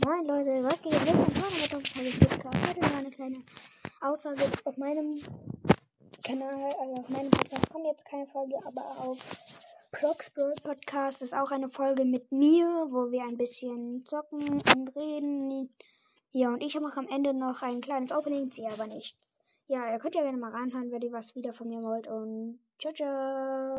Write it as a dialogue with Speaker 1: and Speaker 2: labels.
Speaker 1: Moin Leute, was geht? Willkommen zu einer weiteren Podcast. Heute mal eine kleine Aussage auf meinem Kanal, also auf meinem Podcast kommt jetzt keine Folge, aber auf Prox Podcast ist auch eine Folge mit mir, wo wir ein bisschen zocken und reden. Ja, und ich mache am Ende noch ein kleines Opening, sehe aber nichts. Ja, ihr könnt ja gerne mal reinhören, wenn ihr was wieder von mir wollt und ciao, ciao.